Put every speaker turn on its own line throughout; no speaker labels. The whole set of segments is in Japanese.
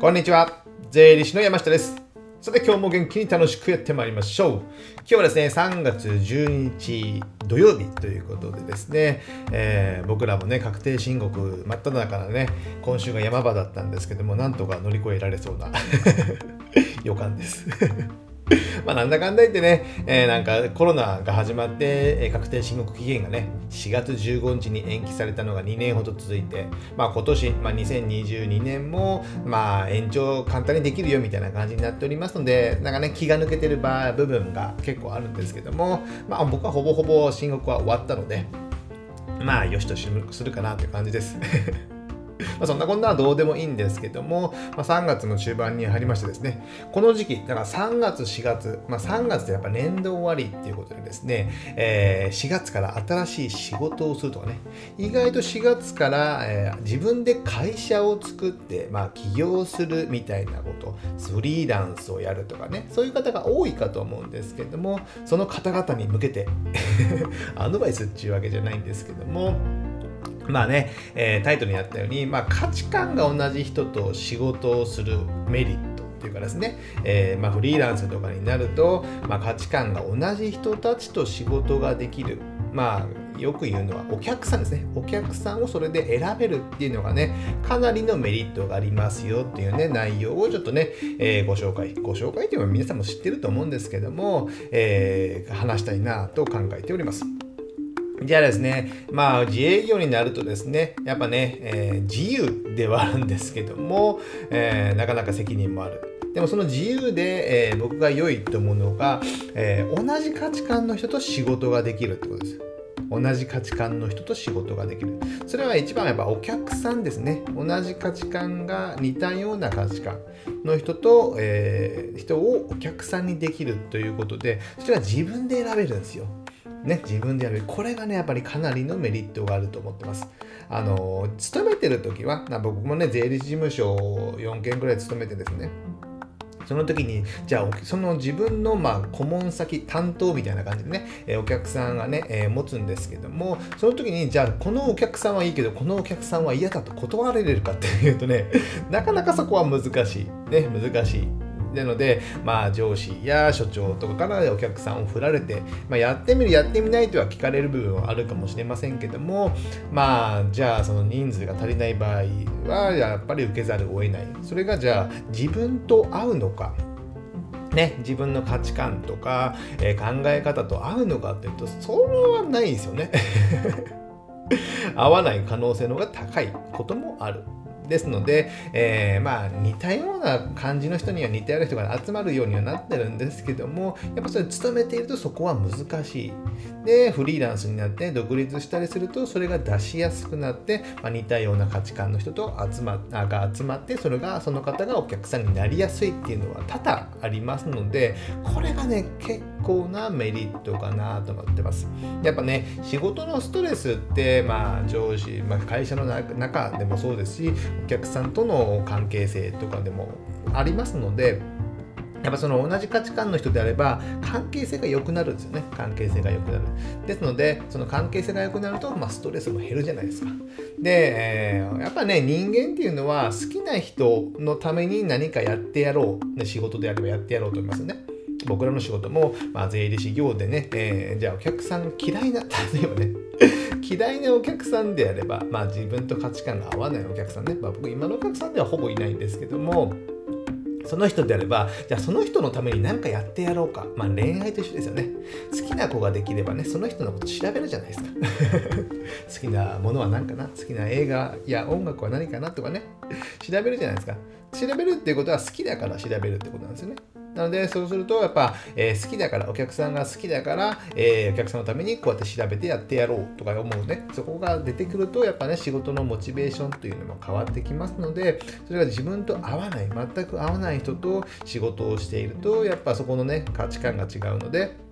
こんにちは。税理士の山下です。さて今日も元気に楽しくやってまいりましょう。今日はですね、3月12日土曜日ということでですね、えー、僕らもね、確定申告真っ只中からね、今週が山場だったんですけども、なんとか乗り越えられそうな 予感ですまあなんだかんだ言ってね、えー、なんかコロナが始まって、え、確定申告期限がね、4月15日に延期されたのが2年ほど続いて、まあ今年、まあ、2022年も、まあ延長簡単にできるよみたいな感じになっておりますので、なんかね、気が抜けてる場部分が結構あるんですけども、まあ僕はほぼほぼ申告は終わったので、まあよしとするかなという感じです。まあ、そんなこんなはどうでもいいんですけども、まあ、3月の中盤に入りましてですね、この時期、だから3月、4月、まあ、3月でやっぱ年度終わりっていうことでですね、えー、4月から新しい仕事をするとかね、意外と4月から、えー、自分で会社を作って、まあ、起業するみたいなこと、フリーランスをやるとかね、そういう方が多いかと思うんですけども、その方々に向けて アドバイスっていうわけじゃないんですけども、まあね、えー、タイトルにあったように、まあ、価値観が同じ人と仕事をするメリットっていうかですね、えー、まあ、フリーランスとかになると、まあ、価値観が同じ人たちと仕事ができる。まあ、よく言うのはお客さんですね。お客さんをそれで選べるっていうのがね、かなりのメリットがありますよっていうね、内容をちょっとね、えー、ご紹介。ご紹介っていうのは皆さんも知ってると思うんですけども、えー、話したいなと考えております。じゃあですね、まあ自営業になるとですね、やっぱね、えー、自由ではあるんですけども、えー、なかなか責任もある。でもその自由で、えー、僕が良いと思うのが、え同じ価値観の人と仕事ができるってことです。同じ価値観の人と仕事ができる。それは一番やっぱお客さんですね。同じ価値観が似たような価値観の人と、えー、人をお客さんにできるということで、それは自分で選べるんですよ。ね、自分でやる。これがね、やっぱりかなりのメリットがあると思ってます。あの、勤めてる時は、僕もね、税理士事務所を4件ぐらい勤めてですね、その時に、じゃあ、その自分の、まあ、顧問先、担当みたいな感じでね、えお客さんがね、え、持つんですけども、その時に、じゃあ、このお客さんはいいけど、このお客さんは嫌だと断られるかっていうとね、なかなかそこは難しい。ね、難しい。なので、まあ、上司や所長とかからお客さんを振られて、まあ、やってみる、やってみないとは聞かれる部分はあるかもしれませんけども、まあ、じゃあ、その人数が足りない場合は、やっぱり受けざるを得ない。それが、じゃあ、自分と合うのか。ね、自分の価値観とか、えー、考え方と合うのかっていうと、それはないですよね。合わない可能性の方が高いこともある。ですので、えー、まあ似たような感じの人には似たような人が集まるようにはなってるんですけどもやっぱそれ勤めているとそこは難しい。でフリーランスになって独立したりするとそれが出しやすくなって、まあ、似たような価値観の人と集まが集まってそれがその方がお客さんになりやすいっていうのは多々ありますのでこれがね結構なメリットかなと思ってます。やっぱね仕事のストレスってまあ上司、まあ、会社の中でもそうですしお客さんとの関係性とかでもありますのでやっぱその同じ価値観の人であれば関係性が良くなるんですよね。関係性が良くなる。ですので、その関係性が良くなると、まあ、ストレスも減るじゃないですか。で、えー、やっぱね、人間っていうのは好きな人のために何かやってやろう。ね、仕事であればやってやろうと思いますよね。僕らの仕事も、まあ、税理士業でね、えー、じゃあお客さん嫌いな、例えばね、嫌いなお客さんであれば、まあ、自分と価値観が合わないお客さんね、まあ、僕今のお客さんではほぼいないんですけどもその人であれば、じゃあその人のために何かやってやろうか。まあ恋愛と一緒ですよね。好きな子ができればね、その人のこと調べるじゃないですか。好きなものは何かな？好きな映画や音楽は何かな？とかね、調べるじゃないですか。調べるっていうことは好きだから調べるってことなんですよね。なので、そうすると、やっぱ、えー、好きだから、お客さんが好きだから、えー、お客さんのためにこうやって調べてやってやろうとか思うね、そこが出てくると、やっぱね、仕事のモチベーションというのも変わってきますので、それが自分と合わない、全く合わない人と仕事をしていると、やっぱそこのね、価値観が違うので、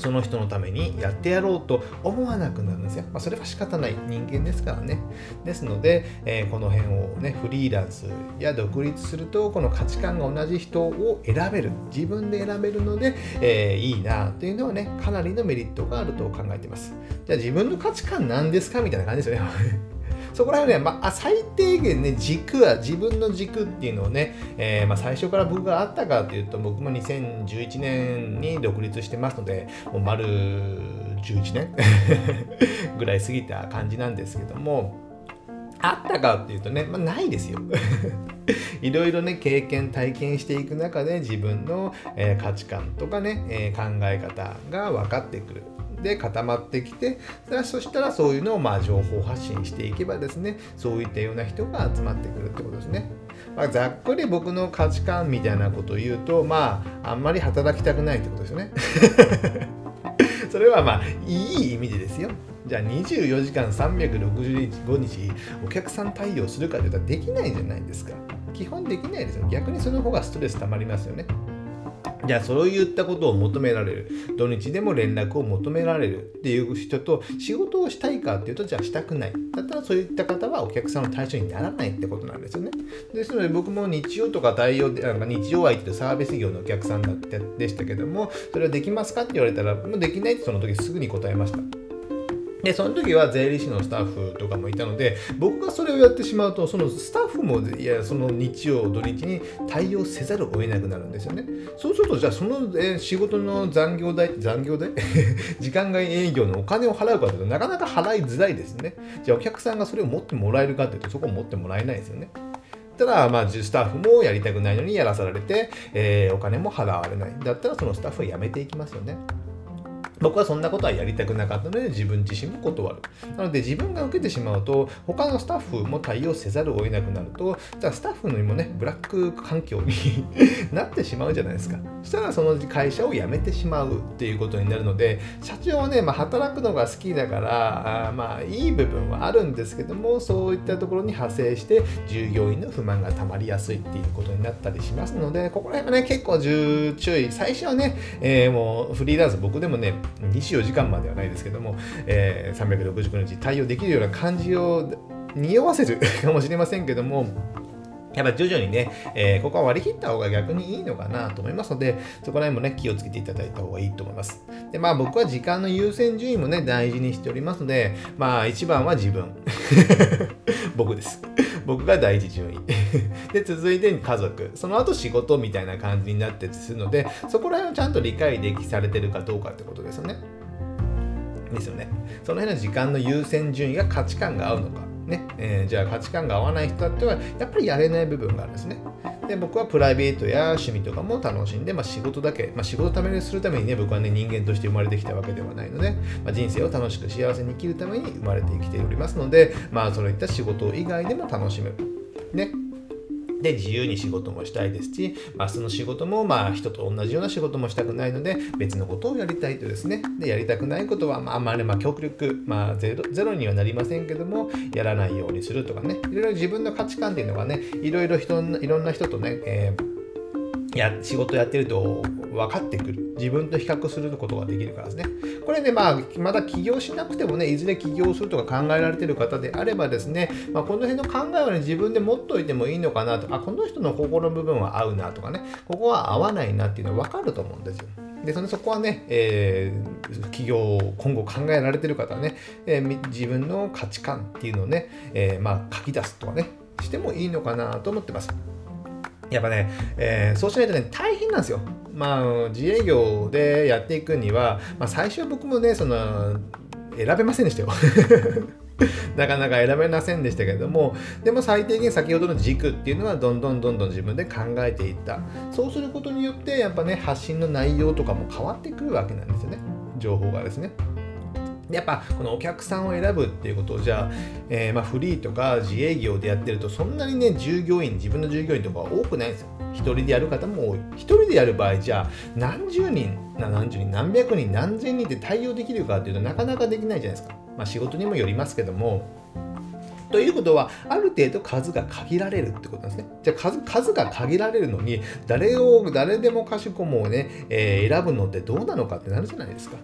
その人のためにやってやろうと思わなくなるんですよ。まあ、それは仕方ない人間ですからね。ですので、えー、この辺をね、フリーランスや独立すると、この価値観が同じ人を選べる。自分で選べるので、えー、いいなというのはね、かなりのメリットがあると考えています。じゃあ自分の価値観何ですか？みたいな感じですよね。そこら辺ね、まあ、最低限ね、軸は、自分の軸っていうのをね、えー、まあ、最初から僕があったかというと、僕も2011年に独立してますので、もう丸11年 ぐらい過ぎた感じなんですけども、あったかっていうとね、まあ、ないですよ。いろいろね経験体験していく中で自分の、えー、価値観とかね、えー、考え方が分かってくるで固まってきてそしたらそういうのをまあ情報発信していけばですねそういったような人が集まってくるってことですね。まあ、ざっくり僕の価値観みたいなことを言うとまああんまり働きたくないってことですよね。それはまあいい意味でですよ。じゃあ24時間365日お客さん対応するかというとできないじゃないですか。基本できないですよ。逆にその方がストレス溜まりますよね。じゃあそういったことを求められる。土日でも連絡を求められる。っていう人と仕事をしたいかっていうとじゃあしたくない。だったらそういった方はお客さんの対象にならないってことなんですよね。ですので僕も日曜とか対応でなんか日曜相手とサービス業のお客さんだってでしたけどもそれはできますかって言われたらもうできないってその時すぐに答えました。で、その時は税理士のスタッフとかもいたので、僕がそれをやってしまうと、そのスタッフも、いや、その日曜、土日に対応せざるを得なくなるんですよね。そうすると、じゃあ、その、えー、仕事の残業代、残業代？時間外営業のお金を払うかというとなかなか払いづらいですね。じゃあ、お客さんがそれを持ってもらえるかというと、そこを持ってもらえないですよね。ただ、まあ、スタッフもやりたくないのにやらされて、えー、お金も払われない。だったら、そのスタッフは辞めていきますよね。僕はそんなことはやりたくなかったので自分自身も断る。なので自分が受けてしまうと他のスタッフも対応せざるを得なくなるとじゃあスタッフにもねブラック環境に なってしまうじゃないですか。そしたらその会社を辞めてしまうっていうことになるので社長はね、まあ、働くのが好きだからあまあいい部分はあるんですけどもそういったところに派生して従業員の不満がたまりやすいっていうことになったりしますのでここら辺はね結構注意最初はね、えー、もうフリーランス僕でもね24時間まではないですけども、えー、365日対応できるような感じを匂わせる かもしれませんけども、やっぱ徐々にね、えー、ここは割り切った方が逆にいいのかなと思いますので、そこら辺もね、気をつけていただいた方がいいと思います。で、まあ僕は時間の優先順位もね、大事にしておりますので、まあ一番は自分。僕です。僕が第一順位。で、続いて家族。その後仕事みたいな感じになってするので、そこら辺をちゃんと理解できされてるかどうかってことですよね。ですよね。その辺の時間の優先順位が価値観が合うのか。ねえー、じゃあ価値観が合わない人だってはやっぱりやれない部分があるんですね。で僕はプライベートや趣味とかも楽しんで、まあ、仕事だけ、まあ、仕事ためにするためにね僕はね人間として生まれてきたわけではないので、まあ、人生を楽しく幸せに生きるために生まれてきておりますのでまあそういった仕事以外でも楽しむ。ね、で、自由に仕事もしたいですし、まあ、その仕事も、まあ、人と同じような仕事もしたくないので、別のことをやりたいとですね。で、やりたくないことは、まあ、あんまり、まあ、極力、まあゼロ、ゼロにはなりませんけども、やらないようにするとかね、いろいろ自分の価値観っていうのがね、いろいろ人、いろんな人とね、えーや仕事やってると分かってくる。自分と比較することができるからですね。これね、まあ、まだ起業しなくてもね、いずれ起業するとか考えられてる方であればですね、まあ、この辺の考えはね、自分で持っといてもいいのかなと、あ、この人の心の部分は合うなとかね、ここは合わないなっていうのは分かると思うんですよ。でそのそこはね、えー、企業を今後考えられてる方はね、えー、自分の価値観っていうのをね、えー、まあ書き出すとかね、してもいいのかなと思ってます。やっぱね、えー、そうしないとね、大変なんですよ。まあ、自営業でやっていくには、まあ、最初は僕もね、その、選べませんでしたよ。なかなか選べませんでしたけれども、でも最低限先ほどの軸っていうのはどんどんどんどん自分で考えていった。そうすることによって、やっぱね、発信の内容とかも変わってくるわけなんですよね。情報がですね。やっぱこのお客さんを選ぶっていうことをじゃあ、えー、まあフリーとか自営業でやってるとそんなにね従業員自分の従業員とか多くないんですよ。一人でやる方も多い。一人でやる場合じゃあ何十人何十人何百人何千人で対応できるかっていうとなかなかできないじゃないですか。まあ仕事にもよりますけども。ということは、ある程度数が限られるってことなんですね。じゃあ数、数が限られるのに、誰を、誰でもかしこもね、えー、選ぶのってどうなのかってなるじゃないですか。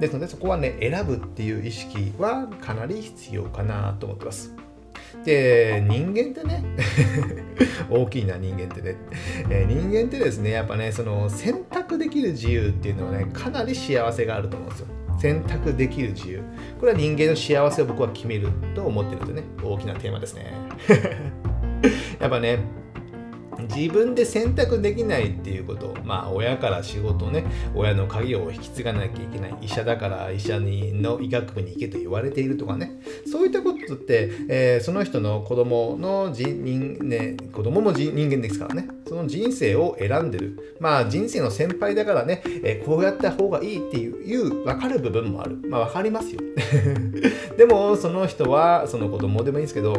ですので、そこはね、選ぶっていう意識はかなり必要かなと思ってます。で人間ってね 大きいな人間ってね、えー、人間ってですねやっぱねその選択できる自由っていうのはねかなり幸せがあると思うんですよ選択できる自由。これは人間の幸せを僕は決めると思ってるとね大きなテーマですね。やっぱね自分で選択できないっていうことまあ親から仕事ね親の鍵を引き継がなきゃいけない医者だから医者にの医学部に行けと言われているとかねそういったことって、えー、その人の子供の人、ね、子供も人間ですからねその人生を選んでる。まあ人生の先輩だからね、えー、こうやった方がいいっていういう分かる部分もある。まあ分かりますよ。でもその人はその子供でもいいですけど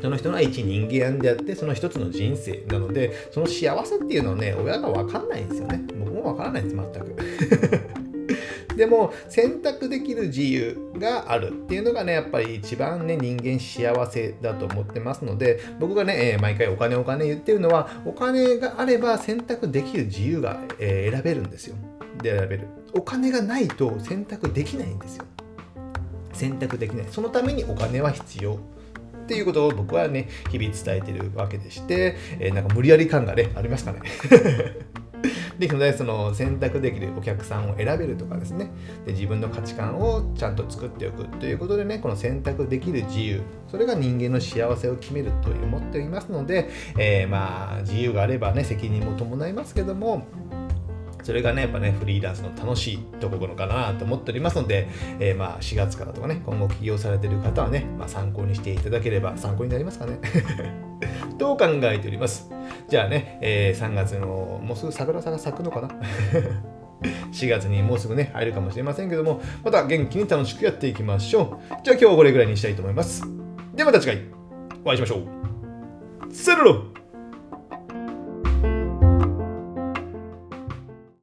その人の一人間であってその一つの人生なのでその幸せっていうのはね親が分かんないんですよね。僕も分からないんです全く。でも選択できる自由があるっていうのがねやっぱり一番ね人間幸せだと思ってますので僕がね、えー、毎回お金お金言ってるのはお金があれば選択できる自由が、えー、選べるんですよ。で選べる。お金がないと選択できないんですよ。選択できない。そのためにお金は必要。っていうことを僕はね、日々伝えてるわけでして、えー、なんか無理やり感がね、ありますかね。で ので、その選択できるお客さんを選べるとかですねで、自分の価値観をちゃんと作っておくということでね、この選択できる自由、それが人間の幸せを決めると思っていますので、えー、まあ、自由があればね、責任も伴いますけども、それがね、やっぱね、フリーランスの楽しいところかなと思っておりますので、えー、まあ4月からとかね、今後起業されてる方はね、まあ、参考にしていただければ参考になりますかね。と考えております。じゃあね、えー、3月の、もうすぐ桜さが咲くのかな？4月にもうすぐね、入るかもしれませんけども、また元気に楽しくやっていきましょう。じゃあ今日はこれぐらいにしたいと思います。ではまた次回お会いしましょう。さよなら